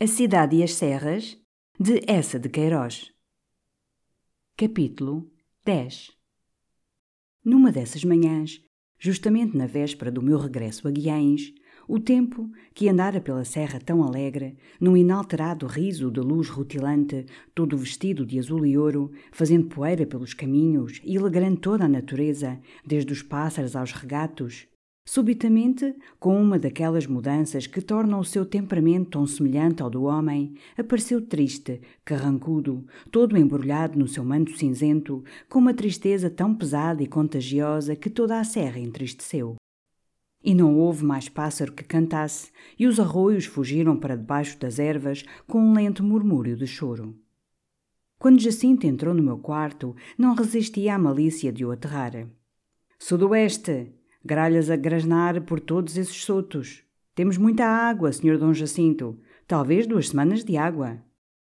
A Cidade e as Serras, de Essa de Queiroz. Capítulo 10 Numa dessas manhãs, justamente na véspera do meu regresso a Guiães, o tempo, que andara pela serra tão alegre, num inalterado riso de luz rutilante, todo vestido de azul e ouro, fazendo poeira pelos caminhos e alegrando toda a natureza, desde os pássaros aos regatos, Subitamente, com uma daquelas mudanças que tornam o seu temperamento tão semelhante ao do homem, apareceu triste, carrancudo, todo embrulhado no seu manto cinzento, com uma tristeza tão pesada e contagiosa que toda a serra entristeceu. E não houve mais pássaro que cantasse, e os arroios fugiram para debaixo das ervas com um lento murmúrio de choro. Quando Jacinto entrou no meu quarto, não resistia à malícia de o aterrar. Sudoeste! Gralhas a grasnar por todos esses sotos. Temos muita água, Sr. Dom Jacinto. Talvez duas semanas de água.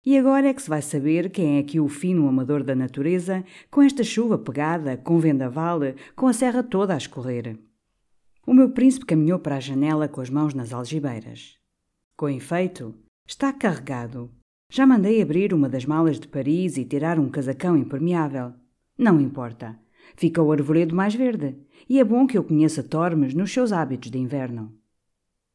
E agora é que se vai saber quem é aqui o fino amador da natureza, com esta chuva pegada, com vendaval, com a serra toda a escorrer. O meu príncipe caminhou para a janela com as mãos nas algibeiras. Com efeito, está carregado. Já mandei abrir uma das malas de Paris e tirar um casacão impermeável. Não importa. Fica o arvoredo mais verde, e é bom que eu conheça Tormes nos seus hábitos de inverno.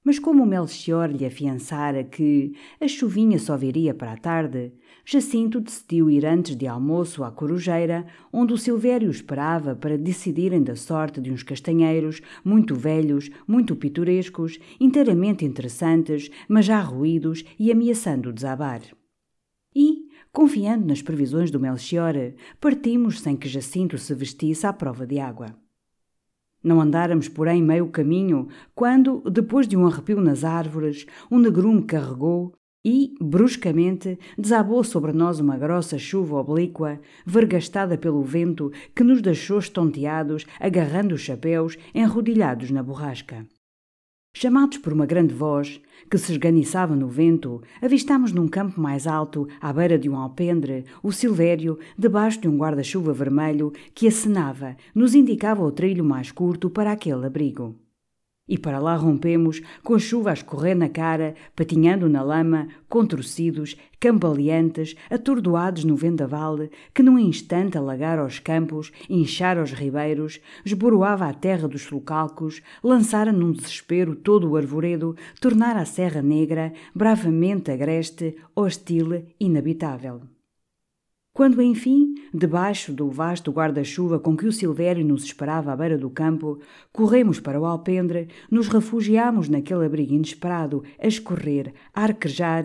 Mas como Melchior lhe afiançara que a chuvinha só viria para a tarde, Jacinto decidiu ir antes de almoço à corujeira, onde o Silvério esperava para decidirem da sorte de uns castanheiros muito velhos, muito pitorescos, inteiramente interessantes, mas já ruídos e ameaçando desabar. Confiando nas previsões do Melchior, partimos sem que Jacinto se vestisse à prova de água. Não andáramos, porém, meio caminho, quando, depois de um arrepio nas árvores, um negrume carregou e, bruscamente, desabou sobre nós uma grossa chuva oblíqua, vergastada pelo vento, que nos deixou estonteados, agarrando os chapéus, enrodilhados na borrasca. Chamados por uma grande voz, que se esganiçava no vento, avistámos num campo mais alto, à beira de um alpendre, o Silvério, debaixo de um guarda-chuva vermelho, que acenava, nos indicava o trilho mais curto para aquele abrigo. E para lá rompemos, com a chuva a escorrer na cara, patinhando na lama, contorcidos, cambaleantes, atordoados no vendaval, que num instante alagara os campos, inchara os ribeiros, esboroava a terra dos sulcalcos, lançara num desespero todo o arvoredo, tornara a Serra Negra bravamente agreste, hostil, inabitável. Quando, enfim, debaixo do vasto guarda-chuva com que o Silvério nos esperava à beira do campo, corremos para o alpendre, nos refugiamos naquele abrigo inesperado, a escorrer, a arquejar,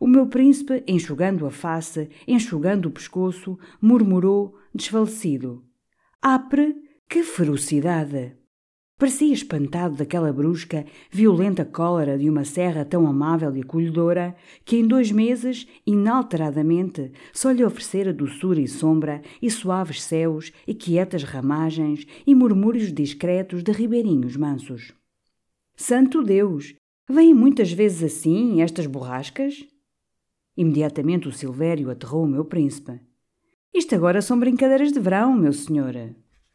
o meu príncipe, enxugando a face, enxugando o pescoço, murmurou, desfalecido: Apre, que ferocidade! Parecia espantado daquela brusca, violenta cólera de uma serra tão amável e acolhedora que em dois meses, inalteradamente, só lhe oferecera doçura e sombra e suaves céus e quietas ramagens e murmúrios discretos de ribeirinhos mansos. Santo Deus! Vêm muitas vezes assim estas borrascas? Imediatamente o Silvério aterrou o meu príncipe. Isto agora são brincadeiras de verão, meu senhor.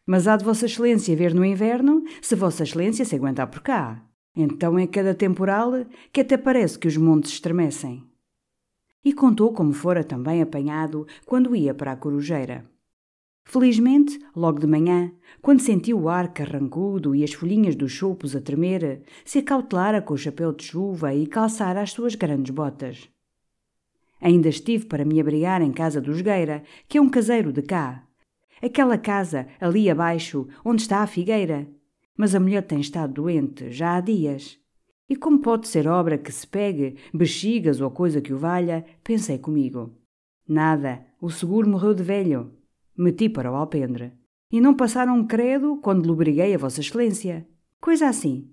Mas há de Vossa Excelência ver no inverno, se Vossa Excelência se aguentar por cá. Então é cada temporal que até parece que os montes estremecem. E contou como fora também apanhado quando ia para a corujeira. Felizmente, logo de manhã, quando sentiu o ar carrancudo e as folhinhas dos chopos a tremer, se acautelara com o chapéu de chuva e calçara as suas grandes botas. Ainda estive para me abrigar em casa do Jogueira, que é um caseiro de cá, Aquela casa, ali abaixo, onde está a figueira. Mas a mulher tem estado doente, já há dias. E como pode ser obra que se pegue, bexigas ou coisa que o valha, pensei comigo. Nada, o seguro morreu de velho. Meti para o alpendre. E não passaram um credo quando lhe obriguei a Vossa Excelência. Coisa assim.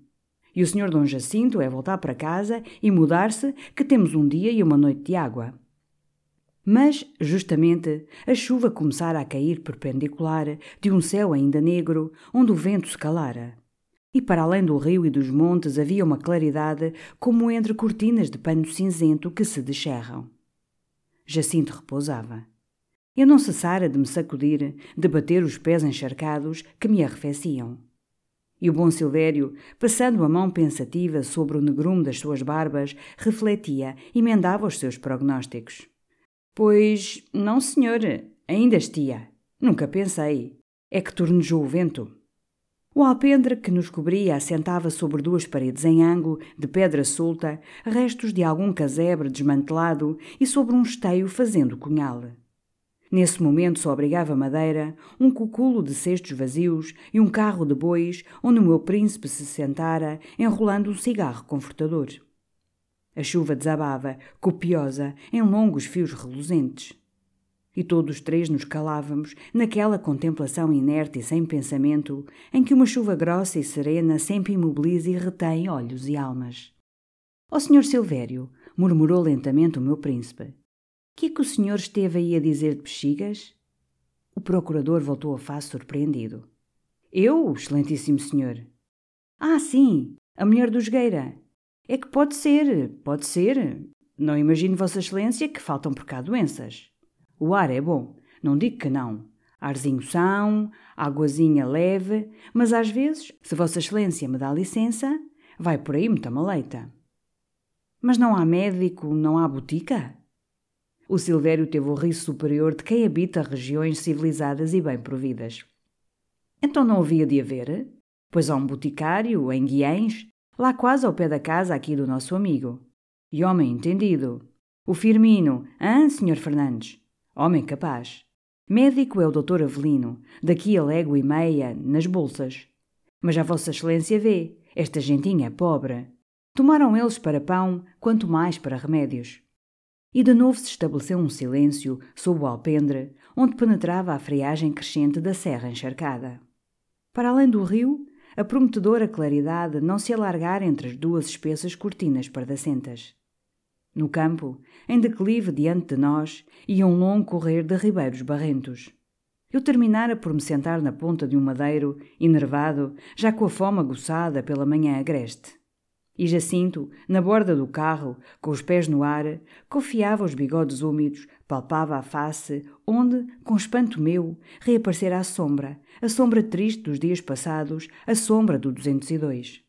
E o senhor Dom Jacinto é voltar para casa e mudar-se, que temos um dia e uma noite de água. Mas, justamente, a chuva começara a cair perpendicular de um céu ainda negro, onde o vento se calara. E para além do rio e dos montes havia uma claridade como entre cortinas de pano cinzento que se descerram. Jacinto repousava. Eu não cessara de me sacudir, de bater os pés encharcados que me arrefeciam. E o bom Silvério, passando a mão pensativa sobre o negrume das suas barbas, refletia e emendava os seus prognósticos. Pois, não, senhor, ainda estia. Nunca pensei. É que tornejou o vento. O alpendre que nos cobria assentava sobre duas paredes em ângulo, de pedra solta, restos de algum casebre desmantelado e sobre um esteio fazendo cunhal. Nesse momento só abrigava madeira, um cuculo de cestos vazios e um carro de bois onde o meu príncipe se sentara, enrolando um cigarro confortador. A chuva desabava, copiosa, em longos fios reluzentes. E todos três nos calávamos naquela contemplação inerte e sem pensamento em que uma chuva grossa e serena sempre imobiliza e retém olhos e almas. Ó oh, senhor Silvério, murmurou lentamente o meu príncipe, que é que o senhor esteve aí a dizer de bexigas? O procurador voltou a face surpreendido. Eu, excelentíssimo senhor. Ah, sim, a mulher do Jogueira. É que pode ser, pode ser. Não imagino, Vossa Excelência, que faltam por cá doenças. O ar é bom, não digo que não. Arzinho são, águazinha leve, mas às vezes, se Vossa Excelência me dá licença, vai por aí muita maleita. Mas não há médico, não há botica? O Silvério teve o riso superior de quem habita regiões civilizadas e bem providas. Então não havia de haver? Pois há um boticário, em Guiães, lá quase ao pé da casa aqui do nosso amigo. E homem entendido. O Firmino, hã, Sr. Fernandes? Homem capaz. Médico é o doutor Avelino, daqui a légua e meia, nas bolsas. Mas a Vossa Excelência vê, esta gentinha é pobre. Tomaram eles para pão, quanto mais para remédios. E de novo se estabeleceu um silêncio sob o alpendre, onde penetrava a friagem crescente da serra encharcada. Para além do rio, a prometedora claridade não se alargara entre as duas espessas cortinas pardacentas. No campo, em declive diante de nós, ia um longo correr de ribeiros barrentos. Eu terminara por me sentar na ponta de um madeiro, enervado, já com a fome aguçada pela manhã agreste. E Jacinto, na borda do carro, com os pés no ar, confiava os bigodes úmidos, palpava a face, onde, com espanto meu, reaparecera a sombra, a sombra triste dos dias passados, a sombra do 202.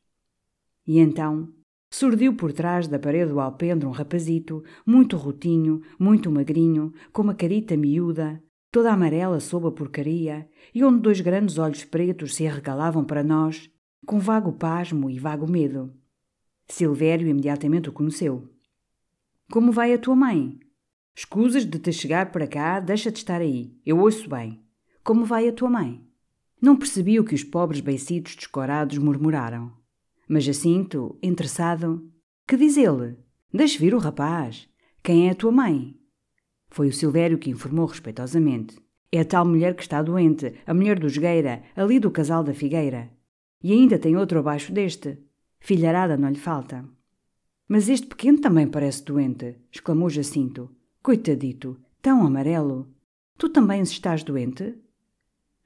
E então, surdiu por trás da parede do alpendre um rapazito, muito rotinho, muito magrinho, com uma carita miúda, toda amarela sob a porcaria, e onde dois grandes olhos pretos se arregalavam para nós, com vago pasmo e vago medo. Silvério imediatamente o conheceu. Como vai a tua mãe? Escusas de te chegar para cá, deixa de estar aí. Eu ouço bem. Como vai a tua mãe? Não percebi o que os pobres beicitos descorados murmuraram. Mas Jacinto, interessado, que diz ele? Deixe vir o rapaz. Quem é a tua mãe? Foi o Silvério que informou respeitosamente. É a tal mulher que está doente, a mulher do Jogueira, ali do casal da Figueira. E ainda tem outro abaixo deste. Filharada não lhe falta. Mas este pequeno também parece doente, exclamou Jacinto. Coitadito, tão amarelo. Tu também estás doente?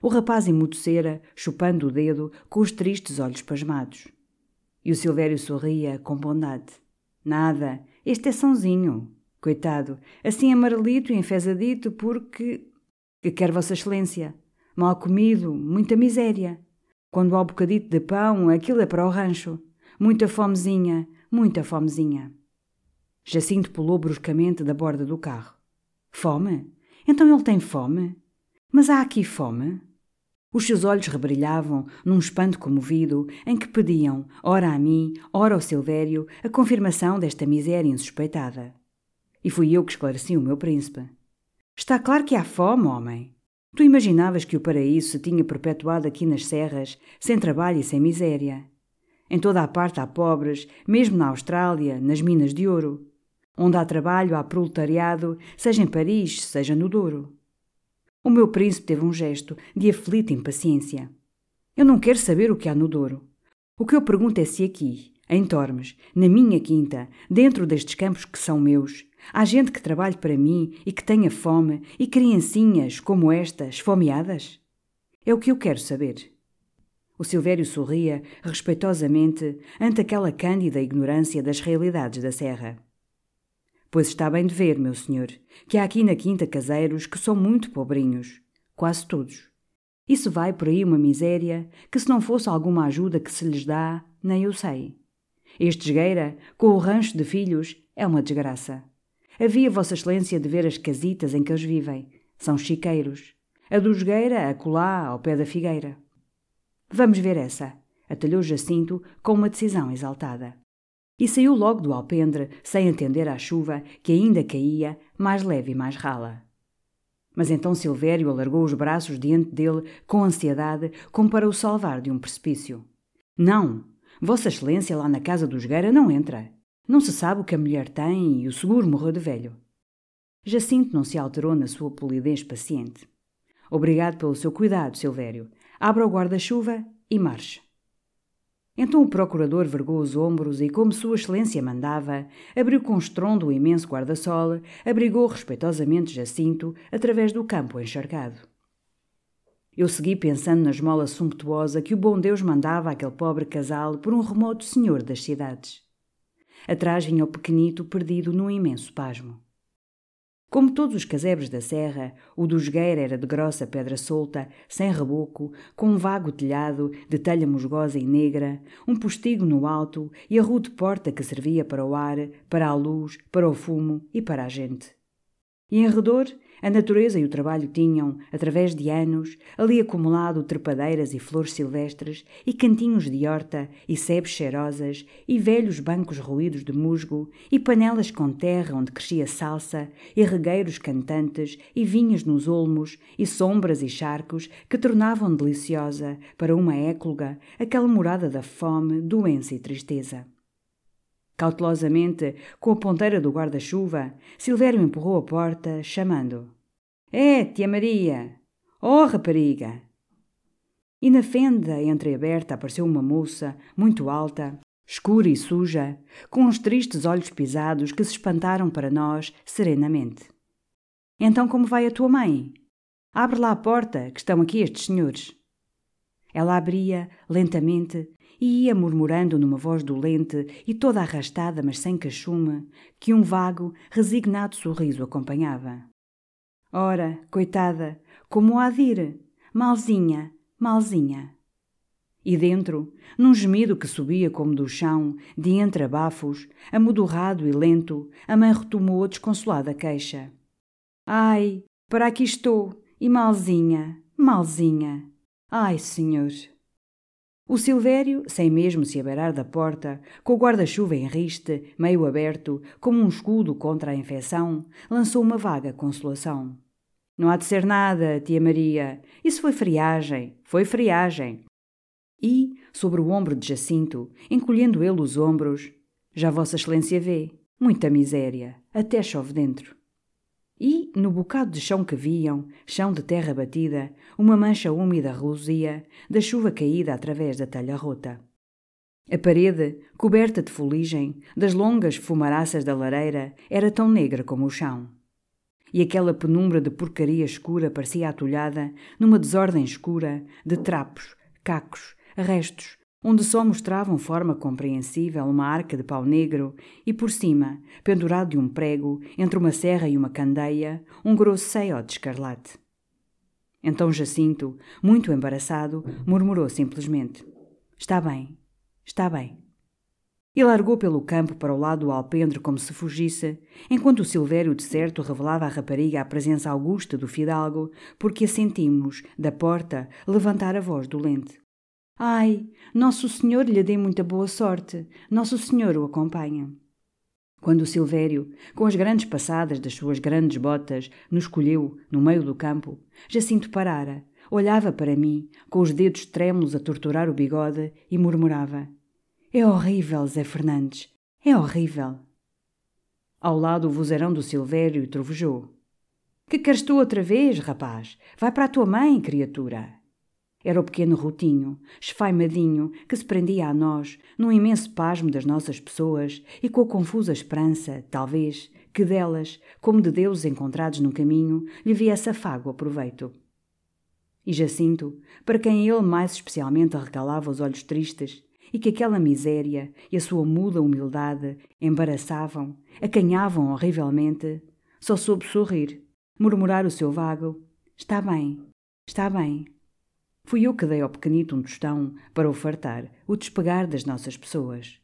O rapaz emudecera, chupando o dedo, com os tristes olhos pasmados. E o Silvério sorria com bondade. Nada, este é sãozinho. Coitado, assim amarelito e enfesadito porque. que quer Vossa Excelência. Mal comido, muita miséria. Quando há um bocadito de pão, aquilo é para o rancho. Muita fomezinha, muita fomezinha. Jacinto pulou bruscamente da borda do carro. Fome? Então ele tem fome? Mas há aqui fome? Os seus olhos rebrilhavam num espanto comovido em que pediam, ora a mim, ora ao Silvério, a confirmação desta miséria insuspeitada. E fui eu que esclareci o meu príncipe. Está claro que há fome, homem. Tu imaginavas que o paraíso se tinha perpetuado aqui nas serras, sem trabalho e sem miséria. Em toda a parte há pobres, mesmo na Austrália, nas minas de ouro. Onde há trabalho, há proletariado, seja em Paris, seja no Douro. O meu príncipe teve um gesto de aflita impaciência. Eu não quero saber o que há no Douro. O que eu pergunto é se aqui, em Tormes, na minha quinta, dentro destes campos que são meus, há gente que trabalhe para mim e que tenha fome e criancinhas como esta, esfomeadas? É o que eu quero saber. O Silvério sorria respeitosamente ante aquela cândida ignorância das realidades da serra. Pois está bem de ver, meu senhor, que há aqui na quinta caseiros que são muito pobrinhos, quase todos. Isso vai por aí uma miséria que se não fosse alguma ajuda que se lhes dá, nem eu sei. Este esgueira, com o rancho de filhos, é uma desgraça. Havia Vossa Excelência de ver as casitas em que eles vivem. São chiqueiros. A do esgueira, acolá, ao pé da figueira. Vamos ver essa, atalhou Jacinto com uma decisão exaltada. E saiu logo do alpendre, sem atender à chuva, que ainda caía, mais leve e mais rala. Mas então Silvério alargou os braços diante dele com ansiedade, como para o salvar de um precipício. Não! Vossa Excelência lá na casa dos Gueira não entra. Não se sabe o que a mulher tem e o seguro morreu de velho. Jacinto não se alterou na sua polidez paciente. Obrigado pelo seu cuidado, Silvério. Abra o guarda-chuva e marche. Então o procurador vergou os ombros e, como Sua Excelência mandava, abriu com estrondo o imenso guarda-sol, abrigou respeitosamente Jacinto através do campo encharcado. Eu segui pensando na esmola sumptuosa que o bom Deus mandava àquele pobre casal por um remoto senhor das cidades. Atrás vinha o pequenito perdido num imenso pasmo. Como todos os casebres da serra, o do Jogueira era de grossa pedra solta, sem reboco, com um vago telhado de telha musgosa e negra, um postigo no alto e a rude porta que servia para o ar, para a luz, para o fumo e para a gente. E em redor a natureza e o trabalho tinham, através de anos, ali acumulado trepadeiras e flores silvestres, e cantinhos de horta, e sebes cheirosas, e velhos bancos ruídos de musgo, e panelas com terra onde crescia salsa, e regueiros cantantes, e vinhas nos olmos, e sombras e charcos que tornavam deliciosa, para uma écloga, aquela morada da fome, doença e tristeza. Cautelosamente, com a ponteira do guarda-chuva, Silvério empurrou a porta, chamando: É, tia Maria! Oh, rapariga! E na fenda entreaberta apareceu uma moça, muito alta, escura e suja, com uns tristes olhos pisados que se espantaram para nós serenamente. Então, como vai a tua mãe? Abre lá a porta, que estão aqui estes senhores. Ela abria, lentamente, e ia murmurando numa voz dolente e toda arrastada, mas sem cachume, que um vago, resignado sorriso acompanhava. Ora, coitada, como há de ir? Malzinha, malzinha. E dentro, num gemido que subia como do chão, de entre abafos, amodorrado e lento, a mãe retomou a desconsolada queixa. Ai, para aqui estou, e malzinha, malzinha. Ai, senhor! O Silvério, sem mesmo se abarar da porta, com o guarda-chuva em riste, meio aberto, como um escudo contra a infecção, lançou uma vaga consolação. Não há de ser nada, tia Maria. Isso foi friagem, foi friagem. E, sobre o ombro de Jacinto, encolhendo ele os ombros, já Vossa Excelência vê, muita miséria, até chove dentro. E, no bocado de chão que viam, chão de terra batida, uma mancha úmida reluzia, da chuva caída através da talha rota. A parede, coberta de fuligem, das longas fumaraças da lareira, era tão negra como o chão. E aquela penumbra de porcaria escura parecia atulhada numa desordem escura de trapos, cacos, restos, onde só mostravam forma compreensível uma arca de pau negro e por cima, pendurado de um prego, entre uma serra e uma candeia, um grosso ceio de escarlate. Então Jacinto, muito embaraçado, murmurou simplesmente: Está bem, está bem. E largou pelo campo para o lado do alpendre como se fugisse, enquanto o Silvério de certo revelava à rapariga a presença augusta do fidalgo, porque a sentimos, da porta, levantar a voz dolente. Ai, Nosso Senhor lhe dê muita boa sorte. Nosso Senhor o acompanha. Quando o Silvério, com as grandes passadas das suas grandes botas, nos colheu no meio do campo, Jacinto parara, olhava para mim, com os dedos trêmulos a torturar o bigode, e murmurava: É horrível, Zé Fernandes, é horrível. Ao lado o vozeirão do Silvério trovejou: Que queres tu outra vez, rapaz? Vai para a tua mãe, criatura. Era o pequeno rotinho, esfaimadinho, que se prendia a nós, num imenso pasmo das nossas pessoas e com a confusa esperança, talvez, que delas, como de deuses encontrados no caminho, lhe viesse afago a proveito. E Jacinto, para quem ele mais especialmente arregalava os olhos tristes, e que aquela miséria e a sua muda humildade embaraçavam, acanhavam horrivelmente, só soube sorrir, murmurar o seu vago: Está bem, está bem. Fui eu que dei ao pequenito um tostão para o fartar, o despegar das nossas pessoas.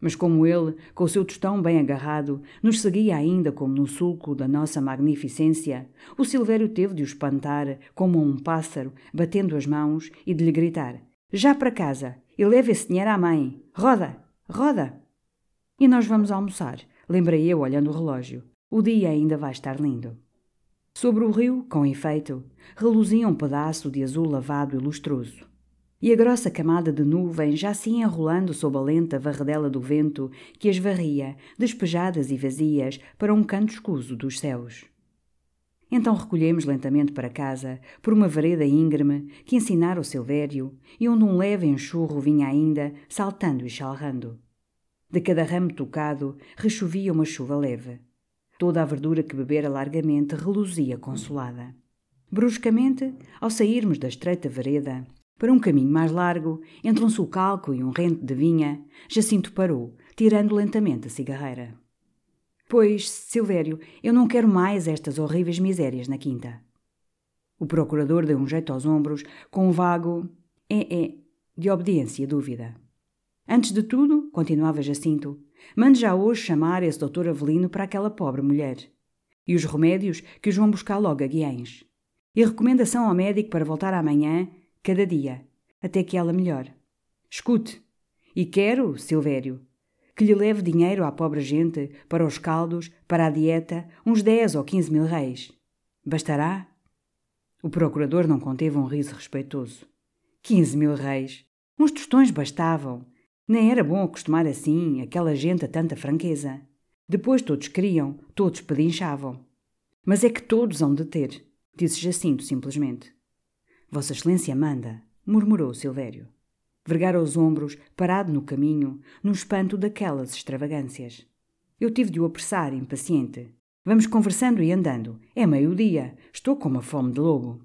Mas como ele, com o seu tostão bem agarrado, nos seguia ainda como no sulco da nossa magnificência, o Silvério teve de o espantar como um pássaro, batendo as mãos e de lhe gritar: Já para casa! E leve esse dinheiro à mãe! Roda! Roda! E nós vamos almoçar, lembrei eu olhando o relógio. O dia ainda vai estar lindo. Sobre o rio, com efeito, reluzia um pedaço de azul lavado e lustroso e a grossa camada de nuvens já se ia enrolando sob a lenta varredela do vento que as varria, despejadas e vazias, para um canto escuso dos céus. Então recolhemos lentamente para casa, por uma vereda íngreme que ensinara o Silvério e onde um leve enxurro vinha ainda, saltando e chalrando. De cada ramo tocado rechovia uma chuva leve. Toda a verdura que bebera largamente reluzia consolada. Bruscamente, ao sairmos da estreita vereda, para um caminho mais largo, entre um sulcalco e um rente de vinha, Jacinto parou, tirando lentamente a cigarreira. Pois, Silvério, eu não quero mais estas horríveis misérias na quinta. O procurador deu um jeito aos ombros, com um vago é, é, de obediência e dúvida. Antes de tudo, continuava Jacinto, mande já hoje chamar esse doutor Avelino para aquela pobre mulher. E os remédios que os vão buscar logo a Guiães. E recomendação ao médico para voltar amanhã cada dia, até que ela melhore. Escute, e quero, Silvério, que lhe leve dinheiro à pobre gente, para os caldos, para a dieta, uns dez ou quinze mil reis. Bastará? O procurador não conteve um riso respeitoso. Quinze mil reis! Uns tostões bastavam. Nem era bom acostumar assim aquela gente a tanta franqueza. Depois todos queriam, todos pedinchavam. Mas é que todos hão de ter, disse Jacinto simplesmente. Vossa Excelência manda, murmurou Silvério. Vergara os ombros, parado no caminho, no espanto daquelas extravagâncias. Eu tive de o apressar, impaciente. Vamos conversando e andando. É meio-dia. Estou com uma fome de lobo.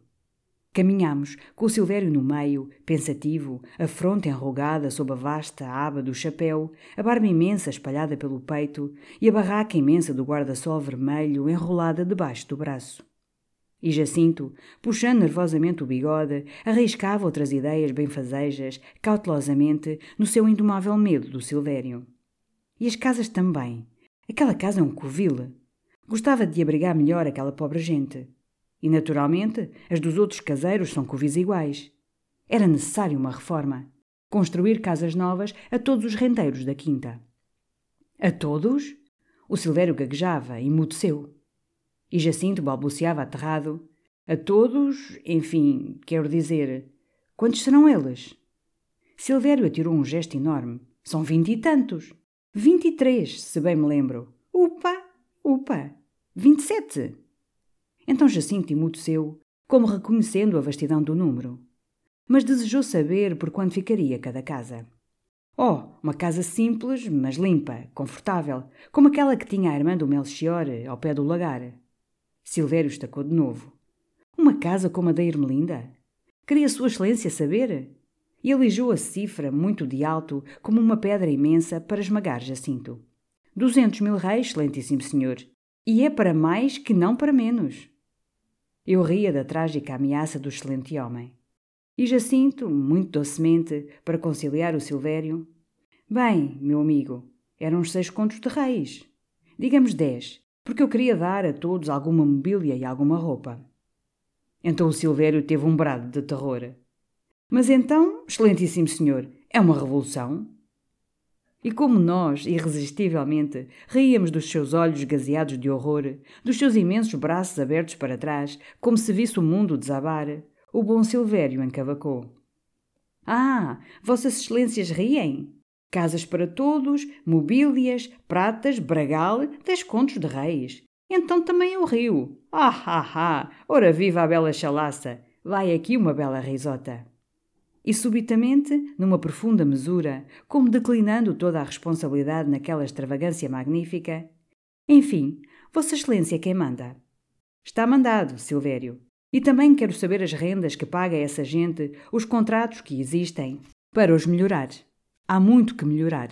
Caminhamos, com o Silvério no meio, pensativo, a fronte enrugada sob a vasta aba do chapéu, a barba imensa espalhada pelo peito e a barraca imensa do guarda-sol vermelho enrolada debaixo do braço. E Jacinto, puxando nervosamente o bigode, arriscava outras ideias benfazejas, cautelosamente, no seu indomável medo do Silvério. E as casas também. Aquela casa é um covil. Gostava de abrigar melhor aquela pobre gente. E, naturalmente, as dos outros caseiros são covis iguais. Era necessário uma reforma. Construir casas novas a todos os rendeiros da quinta. A todos? O Silvério gaguejava e emudeceu. E Jacinto balbuciava aterrado. A todos, enfim, quero dizer, quantos serão eles? Silvério atirou um gesto enorme. São vinte e tantos. Vinte e três, se bem me lembro. Upa, upa, vinte e sete. Então Jacinto emudeceu, como reconhecendo a vastidão do número. Mas desejou saber por quanto ficaria cada casa. Oh, uma casa simples, mas limpa, confortável, como aquela que tinha a irmã do Melchior ao pé do lagar. Silvério estacou de novo. Uma casa como a da Irmelinda? Queria Sua Excelência saber? E eligou a cifra, muito de alto, como uma pedra imensa, para esmagar Jacinto. Duzentos mil reis, excelentíssimo senhor. E é para mais que não para menos. Eu ria da trágica ameaça do excelente homem. E Jacinto, muito docemente, para conciliar o Silvério. Bem, meu amigo, eram uns seis contos de reis. Digamos dez, porque eu queria dar a todos alguma mobília e alguma roupa. Então o Silvério teve um brado de terror. Mas então, excelentíssimo senhor, é uma revolução? E como nós, irresistivelmente, ríamos dos seus olhos gazeados de horror, dos seus imensos braços abertos para trás, como se visse o mundo desabar, o bom Silvério encavacou. Ah, vossas excelências riem? Casas para todos, mobílias, pratas, bragal, dez contos de reis. Então também o rio. Ah, ah, ah! Ora viva a bela chalaça! Vai aqui uma bela risota. E subitamente, numa profunda mesura, como declinando toda a responsabilidade naquela extravagância magnífica, enfim, Vossa Excelência quem manda. Está mandado, Silvério. E também quero saber as rendas que paga essa gente, os contratos que existem, para os melhorar. Há muito que melhorar.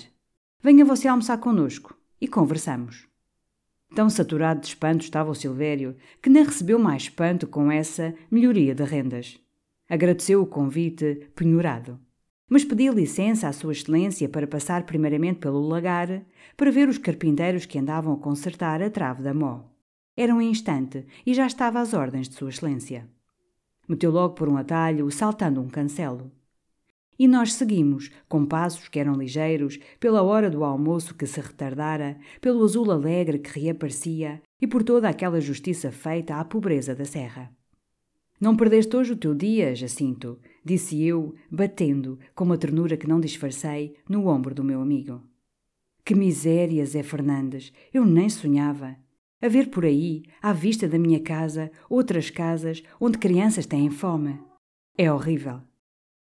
Venha você almoçar conosco e conversamos. Tão saturado de espanto estava o Silvério que nem recebeu mais espanto com essa melhoria de rendas. Agradeceu o convite, penhorado. Mas pediu licença à Sua Excelência para passar primeiramente pelo lagar para ver os carpinteiros que andavam a consertar a trave da mó. Era um instante e já estava às ordens de Sua Excelência. Meteu logo por um atalho, saltando um cancelo. E nós seguimos, com passos que eram ligeiros, pela hora do almoço que se retardara, pelo azul alegre que reaparecia e por toda aquela justiça feita à pobreza da serra. Não perdeste hoje o teu dia, Jacinto, disse eu, batendo, com uma ternura que não disfarcei, no ombro do meu amigo. Que miséria, Zé Fernandes! Eu nem sonhava. A ver por aí, à vista da minha casa, outras casas onde crianças têm fome. É horrível.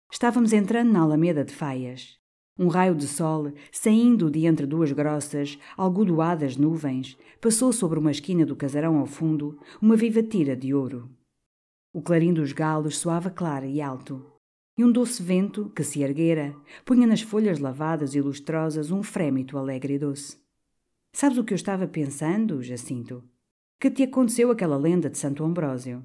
Estávamos entrando na Alameda de Faias. Um raio de sol, saindo de entre duas grossas, algodoadas nuvens, passou sobre uma esquina do casarão ao fundo, uma viva tira de ouro. O clarim dos galos soava claro e alto, e um doce vento, que se erguera, punha nas folhas lavadas e lustrosas um frémito alegre e doce. Sabes o que eu estava pensando, Jacinto? Que te aconteceu aquela lenda de Santo Ambrósio.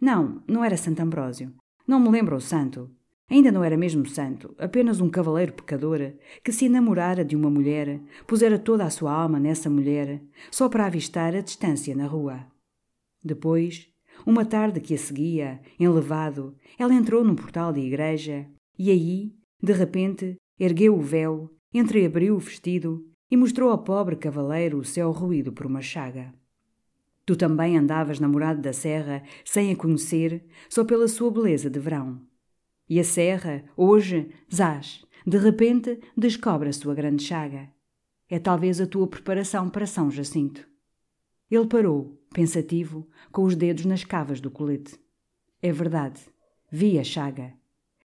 Não, não era Santo Ambrósio. Não me lembro o santo. Ainda não era mesmo santo, apenas um cavaleiro pecador que se enamorara de uma mulher, pusera toda a sua alma nessa mulher, só para avistar a distância na rua. Depois, uma tarde que a seguia, enlevado, ela entrou num portal de igreja e aí, de repente, ergueu o véu, entreabriu o vestido e mostrou ao pobre cavaleiro o céu ruído por uma chaga. Tu também andavas namorado da serra, sem a conhecer, só pela sua beleza de verão. E a serra, hoje, zás, de repente, descobre a sua grande chaga. É talvez a tua preparação para São Jacinto. Ele parou, pensativo, com os dedos nas cavas do colete. É verdade, vi a chaga.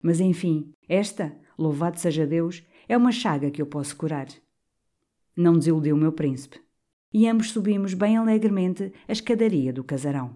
Mas enfim, esta, louvado seja Deus, é uma chaga que eu posso curar. Não desiludiu o meu príncipe. E ambos subimos bem alegremente a escadaria do casarão.